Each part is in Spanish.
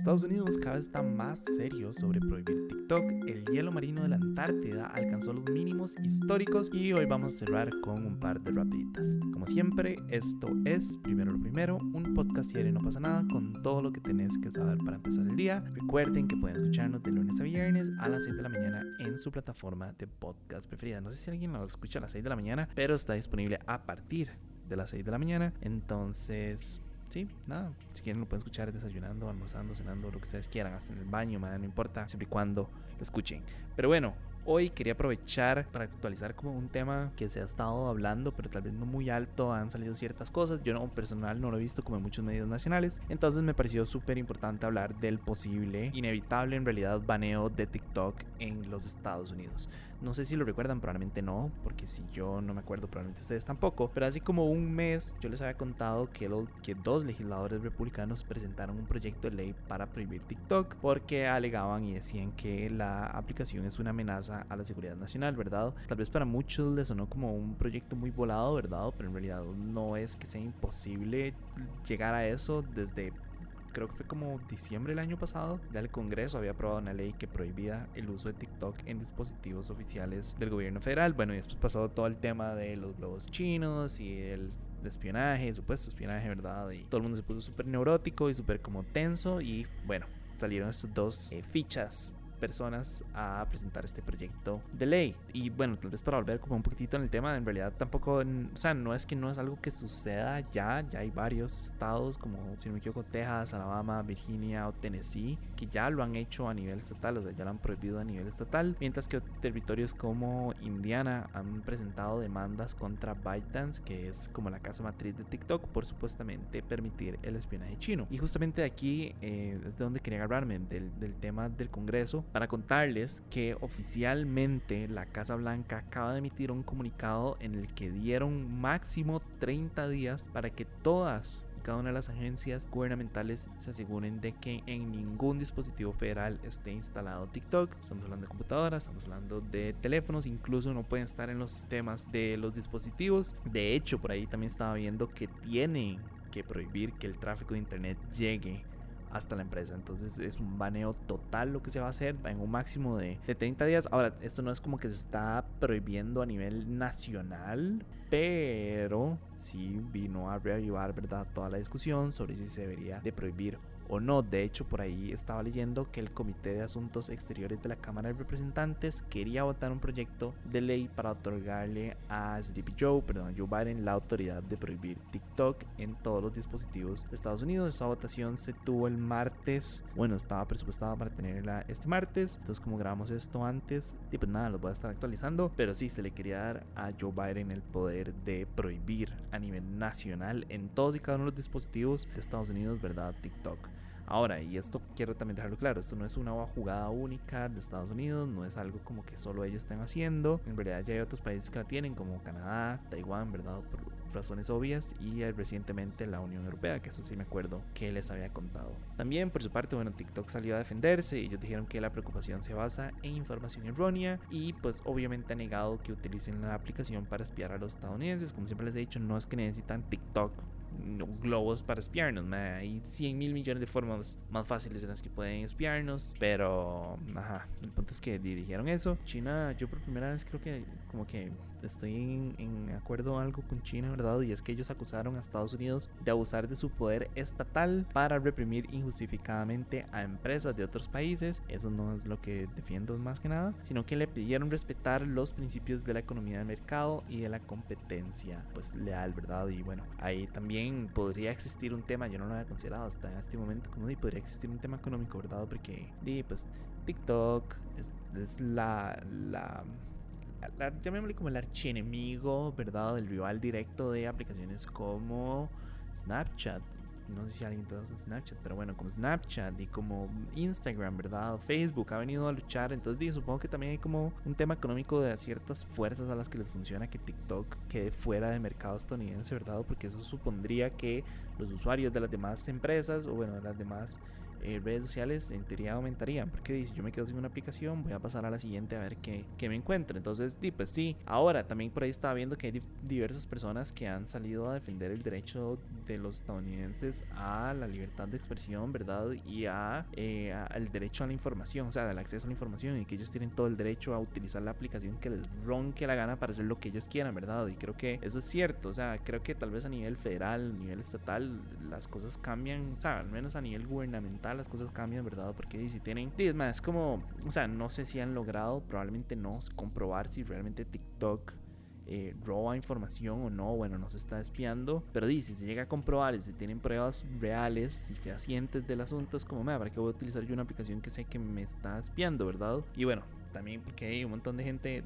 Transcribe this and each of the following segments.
Estados Unidos cada vez está más serio sobre prohibir TikTok. El hielo marino de la Antártida alcanzó los mínimos históricos y hoy vamos a cerrar con un par de rapiditas. Como siempre, esto es Primero lo Primero, un podcast diario no pasa nada con todo lo que tenés que saber para empezar el día. Recuerden que pueden escucharnos de lunes a viernes a las 7 de la mañana en su plataforma de podcast preferida. No sé si alguien lo escucha a las 6 de la mañana, pero está disponible a partir de las 6 de la mañana. Entonces, sí, nada, si quieren lo pueden escuchar desayunando, almorzando, cenando, lo que ustedes quieran, hasta en el baño, no importa, siempre y cuando lo escuchen. Pero bueno, Hoy quería aprovechar para actualizar como un tema que se ha estado hablando, pero tal vez no muy alto, han salido ciertas cosas. Yo no personal no lo he visto como en muchos medios nacionales, entonces me pareció súper importante hablar del posible, inevitable en realidad, baneo de TikTok en los Estados Unidos. No sé si lo recuerdan, probablemente no, porque si yo no me acuerdo, probablemente ustedes tampoco. Pero así como un mes yo les había contado que, que dos legisladores republicanos presentaron un proyecto de ley para prohibir TikTok porque alegaban y decían que la aplicación es una amenaza a la seguridad nacional, ¿verdad? Tal vez para muchos les sonó como un proyecto muy volado, ¿verdad? Pero en realidad no es que sea imposible llegar a eso desde creo que fue como diciembre del año pasado, ya el Congreso había aprobado una ley que prohibía el uso de TikTok en dispositivos oficiales del gobierno federal. Bueno, y después pasó todo el tema de los globos chinos y el espionaje, supuesto espionaje, ¿verdad? Y todo el mundo se puso súper neurótico y súper como tenso y bueno, salieron estos dos eh, fichas personas a presentar este proyecto de ley. Y bueno, tal vez para volver como un poquitito en el tema, en realidad tampoco, o sea, no es que no es algo que suceda ya, ya hay varios estados como, si no me equivoco, Texas, Alabama, Virginia o Tennessee, que ya lo han hecho a nivel estatal, o sea, ya lo han prohibido a nivel estatal, mientras que territorios como Indiana han presentado demandas contra ByteDance, que es como la casa matriz de TikTok, por supuestamente permitir el espionaje chino. Y justamente aquí eh, es de donde quería agarrarme, del, del tema del Congreso, para contarles que oficialmente la Casa Blanca acaba de emitir un comunicado en el que dieron máximo 30 días para que todas y cada una de las agencias gubernamentales se aseguren de que en ningún dispositivo federal esté instalado TikTok. Estamos hablando de computadoras, estamos hablando de teléfonos, incluso no pueden estar en los sistemas de los dispositivos. De hecho, por ahí también estaba viendo que tienen que prohibir que el tráfico de internet llegue hasta la empresa. Entonces es un baneo total lo que se va a hacer en un máximo de, de 30 días. Ahora, esto no es como que se está prohibiendo a nivel nacional, pero sí vino a reavivar ¿verdad? toda la discusión sobre si se debería de prohibir o no. De hecho, por ahí estaba leyendo que el Comité de Asuntos Exteriores de la Cámara de Representantes quería votar un proyecto de ley para otorgarle a Sleepy Joe, perdón, a Joe Biden, la autoridad de prohibir TikTok en todos los dispositivos de Estados Unidos. Esa votación se tuvo el martes, bueno, estaba presupuestada para tenerla este martes. Entonces, como grabamos esto antes, y pues nada, los voy a estar actualizando. Pero sí, se le quería dar a Joe Biden el poder de prohibir a nivel nacional en todos y cada uno de los dispositivos de Estados Unidos, ¿verdad? TikTok. Ahora, y esto quiero también dejarlo claro, esto no es una jugada única de Estados Unidos, no es algo como que solo ellos estén haciendo. En realidad ya hay otros países que la tienen, como Canadá, Taiwán, ¿verdad? Razones obvias, y recientemente la Unión Europea, que eso sí me acuerdo que les había contado. También, por su parte, bueno, TikTok salió a defenderse y ellos dijeron que la preocupación se basa en información errónea y pues obviamente ha negado que utilicen la aplicación para espiar a los estadounidenses. Como siempre les he dicho, no es que necesitan TikTok globos para espiarnos. Hay 100 mil millones de formas más fáciles en las que pueden espiarnos. Pero, ajá, el punto es que dijeron eso. China, yo por primera vez creo que como que estoy en, acuerdo algo con China, ¿verdad? Y es que ellos acusaron a Estados Unidos de abusar de su poder estatal para reprimir injustificadamente a empresas de otros países. Eso no es lo que defiendo más que nada, sino que le pidieron respetar los principios de la economía de mercado y de la competencia, pues leal, ¿verdad? Y bueno, ahí también podría existir un tema, yo no lo había considerado hasta este momento, como di, podría existir un tema económico, ¿verdad? Porque, di, pues TikTok es, es la, la llamémosle como el archienemigo, ¿verdad? El rival directo de aplicaciones como Snapchat. No sé si alguien en Snapchat, pero bueno, como Snapchat y como Instagram, ¿verdad? Facebook ha venido a luchar. Entonces, supongo que también hay como un tema económico de ciertas fuerzas a las que les funciona que TikTok quede fuera del mercado estadounidense, ¿verdad? Porque eso supondría que los usuarios de las demás empresas, o bueno, de las demás eh, redes sociales en teoría aumentarían. Porque si yo me quedo sin una aplicación, voy a pasar a la siguiente a ver qué, qué me encuentro. Entonces, pues sí. Ahora, también por ahí estaba viendo que hay diversas personas que han salido a defender el derecho de los estadounidenses a la libertad de expresión, ¿verdad? Y a, eh, al derecho a la información, o sea, al acceso a la información y que ellos tienen todo el derecho a utilizar la aplicación que les ronque la gana para hacer lo que ellos quieran, ¿verdad? Y creo que eso es cierto, o sea, creo que tal vez a nivel federal, a nivel estatal, las cosas cambian, o sea, al menos a nivel gubernamental las cosas cambian, ¿verdad? Porque si tienen, es más, es como, o sea, no sé si han logrado, probablemente no, comprobar si realmente TikTok eh, roba información o no, bueno, nos está espiando, pero dice, si se llega a comprobar y si tienen pruebas reales y fehacientes del asunto, es como, me, ¿para qué voy a utilizar yo una aplicación que sé que me está espiando, verdad? Y bueno, también porque hay un montón de gente,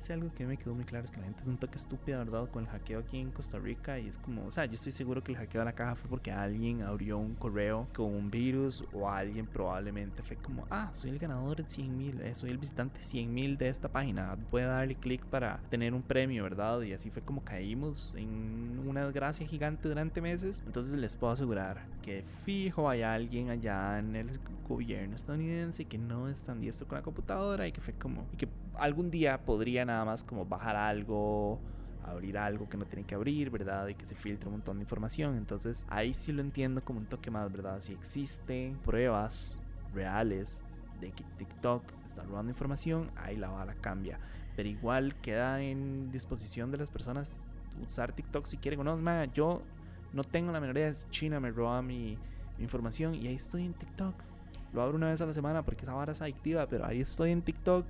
si algo que me quedó muy claro es que la gente es un toque estúpida, ¿verdad? Con el hackeo aquí en Costa Rica y es como, o sea, yo estoy seguro que el hackeo de la caja fue porque alguien abrió un correo con un virus o alguien probablemente fue como, ah, soy el ganador de 100 mil, eh, soy el visitante 100 mil de esta página, puede darle clic para tener un premio, ¿verdad? Y así fue como caímos en una desgracia gigante durante meses. Entonces les puedo asegurar que fijo hay alguien allá en el gobierno estadounidense que no es tan diestro con la computadora y que fue como, y que algún día podría nada más como bajar algo, abrir algo que no tiene que abrir, ¿verdad? Y que se filtre un montón de información. Entonces ahí sí lo entiendo como un toque más, ¿verdad? Si existen pruebas reales de que TikTok está robando información, ahí la bala cambia. Pero igual queda en disposición de las personas usar TikTok si quieren o no. yo no tengo la menor idea. China me roba mi, mi información y ahí estoy en TikTok. Lo abro una vez a la semana porque esa vara es adictiva, pero ahí estoy en TikTok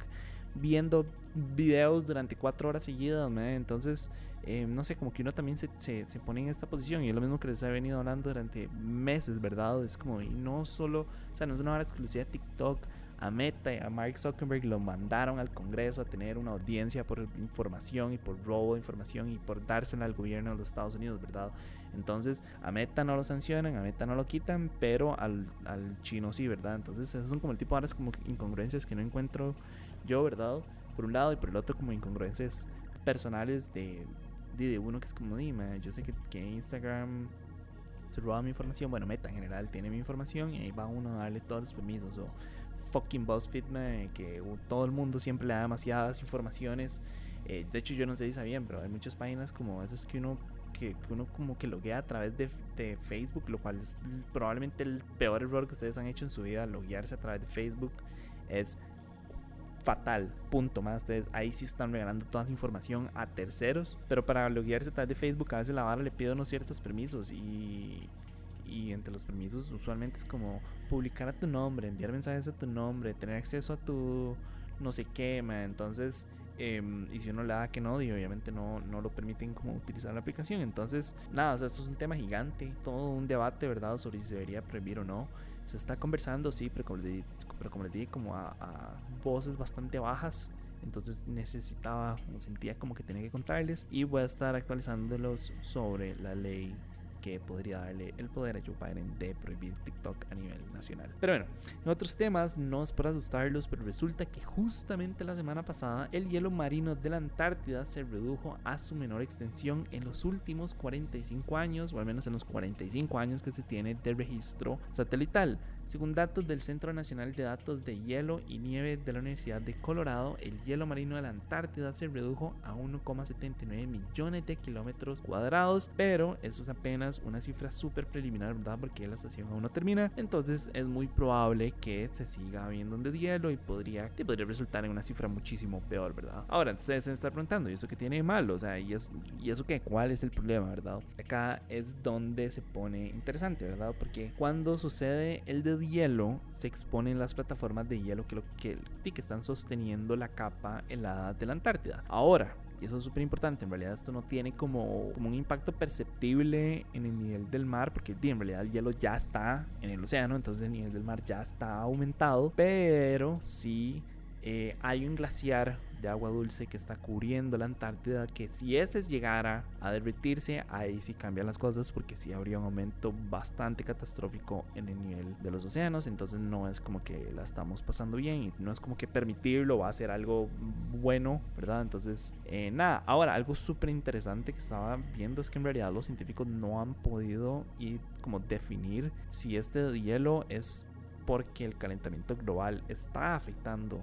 viendo videos durante cuatro horas seguidas, entonces, eh, no sé, como que uno también se, se, se, pone en esta posición y es lo mismo que les he venido hablando durante meses, ¿verdad? Es como, y no solo, o sea, no es una hora exclusiva de TikTok, a Meta y a Mark Zuckerberg lo mandaron al Congreso a tener una audiencia por información y por robo de información y por dársela al gobierno de los Estados Unidos, ¿verdad? Entonces a Meta no lo sancionan, a Meta no lo quitan, pero al, al chino sí, ¿verdad? Entonces esos son como el tipo de como incongruencias que no encuentro yo, ¿verdad? Por un lado y por el otro como incongruencias personales de, de, uno que es como, dime, yo sé que, que Instagram se roba mi información, bueno, Meta en general tiene mi información y ahí va uno a darle todos los permisos o fucking BuzzFeed, que todo el mundo siempre le da demasiadas informaciones. Eh, de hecho, yo no sé si sabían, pero hay muchas páginas como esas que uno que, uno como que loguea a través de, de, Facebook, lo cual es probablemente el peor error que ustedes han hecho en su vida, loguearse a través de Facebook. Es fatal, punto más. Ustedes ahí sí están regalando toda esa información a terceros, pero para loguearse a través de Facebook a veces la vara le pide unos ciertos permisos y y entre los permisos usualmente es como publicar a tu nombre, enviar mensajes a tu nombre, tener acceso a tu no sé qué, entonces em, y si uno le da que no, y obviamente no, no lo permiten como utilizar la aplicación. Entonces, nada, o sea, esto es un tema gigante, todo un debate, ¿verdad?, sobre si se debería prohibir o no. Se está conversando, sí, pero como les, pero como les dije, como a, a voces bastante bajas. Entonces necesitaba, sentía como que tenía que contarles y voy a estar actualizándolos sobre la ley que podría darle el poder a Joe Biden de prohibir TikTok a nivel nacional. Pero bueno, en otros temas, no es por asustarlos, pero resulta que justamente la semana pasada el hielo marino de la Antártida se redujo a su menor extensión en los últimos 45 años, o al menos en los 45 años que se tiene de registro satelital. Según datos del Centro Nacional de Datos de Hielo y Nieve de la Universidad de Colorado, el hielo marino de la Antártida se redujo a 1,79 millones de kilómetros cuadrados, pero eso es apenas una cifra súper preliminar, ¿verdad? Porque la estación aún no termina, entonces es muy probable que se siga habiendo un de hielo y podría, podría resultar en una cifra muchísimo peor, ¿verdad? Ahora, ustedes se están preguntando, ¿y eso qué tiene de malo? O sea, ¿y, ¿y eso qué? ¿Cuál es el problema, verdad? Acá es donde se pone interesante, ¿verdad? Porque cuando sucede el hielo se exponen las plataformas de hielo que, lo, que, que están sosteniendo la capa helada de la Antártida. Ahora, y eso es súper importante, en realidad esto no tiene como, como, un impacto perceptible en el nivel del mar, porque en realidad el hielo ya está en el océano, entonces el nivel del mar ya está aumentado, pero sí eh, hay un glaciar de agua dulce que está cubriendo la Antártida, que si ese llegara a derretirse, ahí sí cambian las cosas porque sí habría un aumento bastante catastrófico en el nivel de los océanos, entonces no es como que la estamos pasando bien y no es como que permitirlo va a ser algo bueno, ¿verdad? Entonces, eh, nada, ahora algo súper interesante que estaba viendo es que en realidad los científicos no han podido como definir si este hielo es porque el calentamiento global está afectando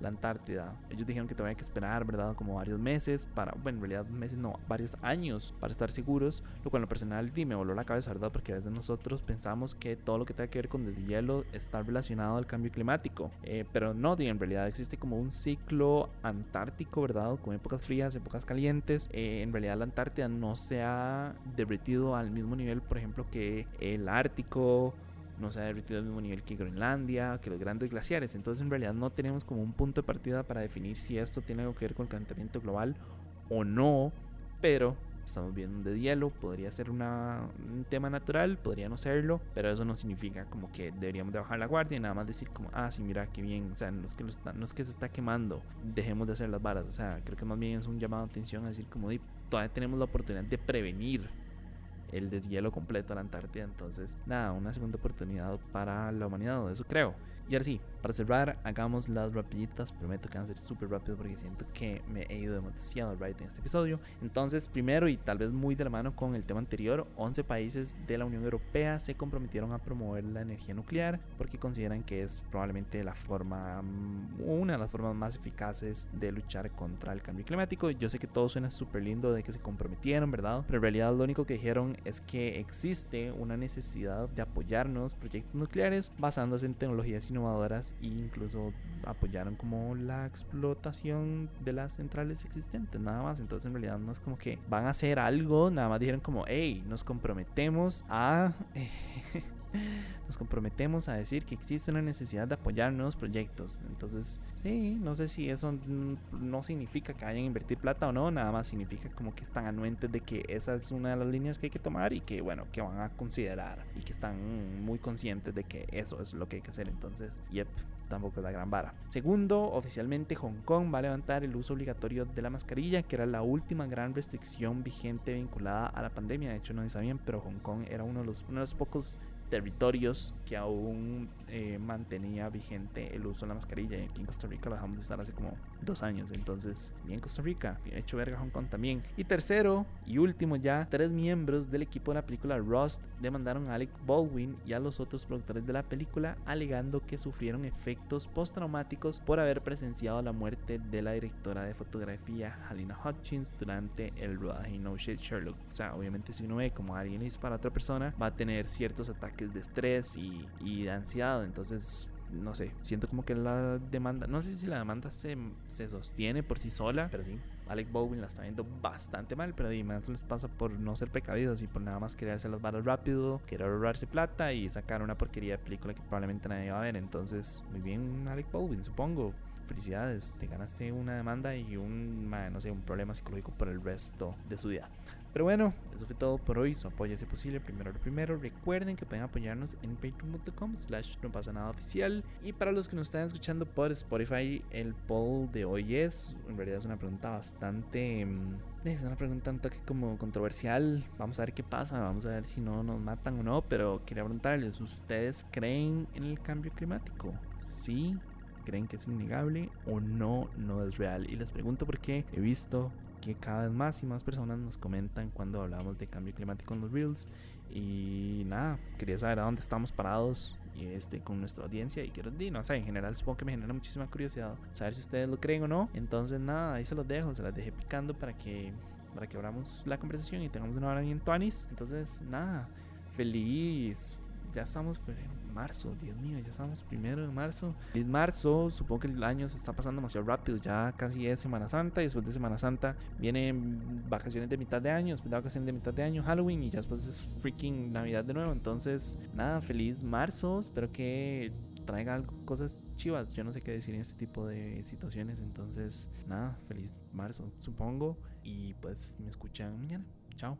la Antártida. Ellos dijeron que todavía que esperar, ¿verdad? Como varios meses para, bueno, en realidad meses no, varios años para estar seguros, lo cual en lo personal me voló la cabeza, ¿verdad? Porque a veces nosotros pensamos que todo lo que tenga que ver con el hielo está relacionado al cambio climático, eh, pero no, en realidad existe como un ciclo antártico, ¿verdad? Con épocas frías, épocas calientes. Eh, en realidad la Antártida no se ha derretido al mismo nivel, por ejemplo, que el Ártico no se ha derretido al mismo nivel que Groenlandia, que los grandes glaciares. Entonces en realidad no tenemos como un punto de partida para definir si esto tiene algo que ver con el calentamiento global o no. Pero estamos viendo de hielo, podría ser un tema natural, podría no serlo, pero eso no significa como que deberíamos de bajar la guardia y nada más decir como, ah, sí, mira, qué bien, o sea, no es que, no es que se está quemando, dejemos de hacer las balas, o sea, creo que más bien es un llamado de atención a decir como, todavía tenemos la oportunidad de prevenir el deshielo completo a la Antártida. Entonces, nada, una segunda oportunidad para la humanidad, eso creo. Y ahora sí, para cerrar, hagamos las rapiditas. Prometo que van a ser súper rápido porque siento que me he ido demasiado right en este episodio. Entonces, primero y tal vez muy de la mano con el tema anterior, 11 países de la Unión Europea se comprometieron a promover la energía nuclear porque consideran que es probablemente la forma, mm, una de las formas más eficaces de luchar contra el cambio climático. Yo sé que todo suena súper lindo de que se comprometieron, ¿verdad? Pero en realidad lo único que dijeron es que existe una necesidad de apoyarnos proyectos nucleares basándose en tecnologías e incluso apoyaron como la explotación de las centrales existentes, nada más. Entonces en realidad no es como que van a hacer algo, nada más dijeron como, hey, nos comprometemos a... nos comprometemos a decir que existe una necesidad de apoyar nuevos proyectos. Entonces, sí, no sé si eso no significa que vayan a invertir plata o no, nada más significa como que están anuentes de que esa es una de las líneas que hay que tomar y que, bueno, que van a considerar y que están muy conscientes de que eso es lo que hay que hacer. Entonces, yep, tampoco es la gran vara. Segundo, oficialmente Hong Kong va a levantar el uso obligatorio de la mascarilla, que era la última gran restricción vigente vinculada a la pandemia. De hecho, no sabían, pero Hong Kong era uno de los, uno de los pocos territorios que aún eh, mantenía vigente el uso de la mascarilla. Y aquí en Costa Rica lo dejamos de estar hace como dos años. Entonces, bien Costa Rica, hecho verga Hong Kong también. Y tercero y último ya, tres miembros del equipo de la película Rust demandaron a Alec Baldwin y a los otros productores de la película alegando que sufrieron efectos postraumáticos por haber presenciado la muerte de la directora de fotografía Halina Hutchins durante el rodaje No Shit Sherlock. O sea, obviamente si uno ve como alguien dispara a otra persona, va a tener ciertos ataques de estrés y, y de ansiedad. Entonces no sé, siento como que la demanda, no sé si la demanda se, se sostiene por sí sola, pero sí, Alec Baldwin la está viendo bastante mal, pero además les pasa por no ser precavidos y por nada más querer hacer las balas rápido, querer ahorrarse plata y sacar una porquería de película que probablemente nadie va a ver. Entonces, muy bien, Alec Baldwin, supongo. Felicidades, te ganaste una demanda y un, no sé, un problema psicológico por el resto de su vida. Pero bueno, eso fue todo por hoy. Su apoyo es posible, primero lo primero. Recuerden que pueden apoyarnos en patreon.com slash no pasa nada oficial. Y para los que nos están escuchando por Spotify, el poll de hoy es, en realidad una pregunta bastante... Mm, es una pregunta un toque como controversial. Vamos a ver qué pasa. Vamos a ver si no nos matan o no. Pero quería preguntarles, ¿ustedes creen en el cambio climático? Sí creen que es innegable o no, no es real. Y les pregunto porque he visto que cada vez más y más personas nos comentan cuando hablamos de cambio climático en los Reels. Y nada, quería saber a dónde estamos parados y este, con nuestra audiencia. Y quiero decir, no sé, en general supongo que me genera muchísima curiosidad saber si ustedes lo creen o no. Entonces, nada, ahí se los dejo, se las dejé picando para que, para que abramos la conversación y tengamos una hora bien tuanis. Entonces, nada, feliz. Ya estamos marzo, Dios mío, ya estamos primero de marzo. Es marzo, supongo que el año se está pasando demasiado rápido, ya casi es Semana Santa y después de Semana Santa vienen vacaciones de mitad de año, después de vacaciones de mitad de año, Halloween y ya después es freaking Navidad de nuevo. Entonces, nada, feliz marzo, espero que traiga cosas chivas. Yo no sé qué decir en este tipo de situaciones. Entonces, nada, feliz marzo, supongo. Y pues me escuchan mañana. Chao.